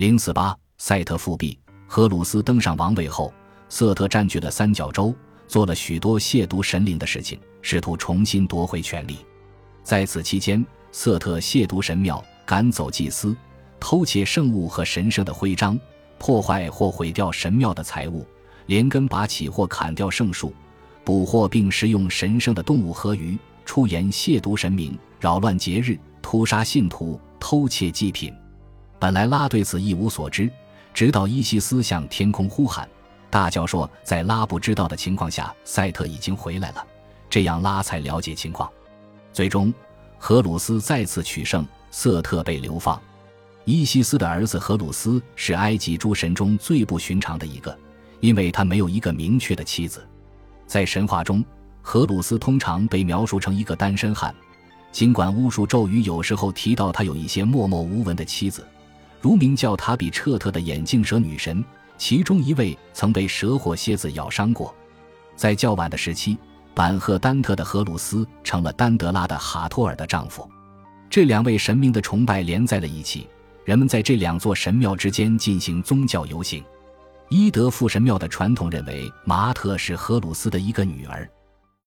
零四八，赛特复辟。荷鲁斯登上王位后，瑟特占据了三角洲，做了许多亵渎神灵的事情，试图重新夺回权力。在此期间，瑟特亵渎神庙，赶走祭司，偷窃圣物和神圣的徽章，破坏或毁掉神庙的财物，连根拔起或砍掉圣树，捕获并食用神圣的动物和鱼，出言亵渎神明，扰乱节日，屠杀信徒，偷窃祭品。本来拉对此一无所知。直到伊西斯向天空呼喊，大叫说：“在拉不知道的情况下，赛特已经回来了。”这样拉才了解情况。最终，荷鲁斯再次取胜，瑟特被流放。伊西斯的儿子荷鲁斯是埃及诸神中最不寻常的一个，因为他没有一个明确的妻子。在神话中，荷鲁斯通常被描述成一个单身汉，尽管巫术咒语有时候提到他有一些默默无闻的妻子。如名叫塔比彻特的眼镜蛇女神，其中一位曾被蛇或蝎子咬伤过。在较晚的时期，板赫丹特的荷鲁斯成了丹德拉的哈托尔的丈夫。这两位神明的崇拜连在了一起，人们在这两座神庙之间进行宗教游行。伊德富神庙的传统认为，马特是荷鲁斯的一个女儿。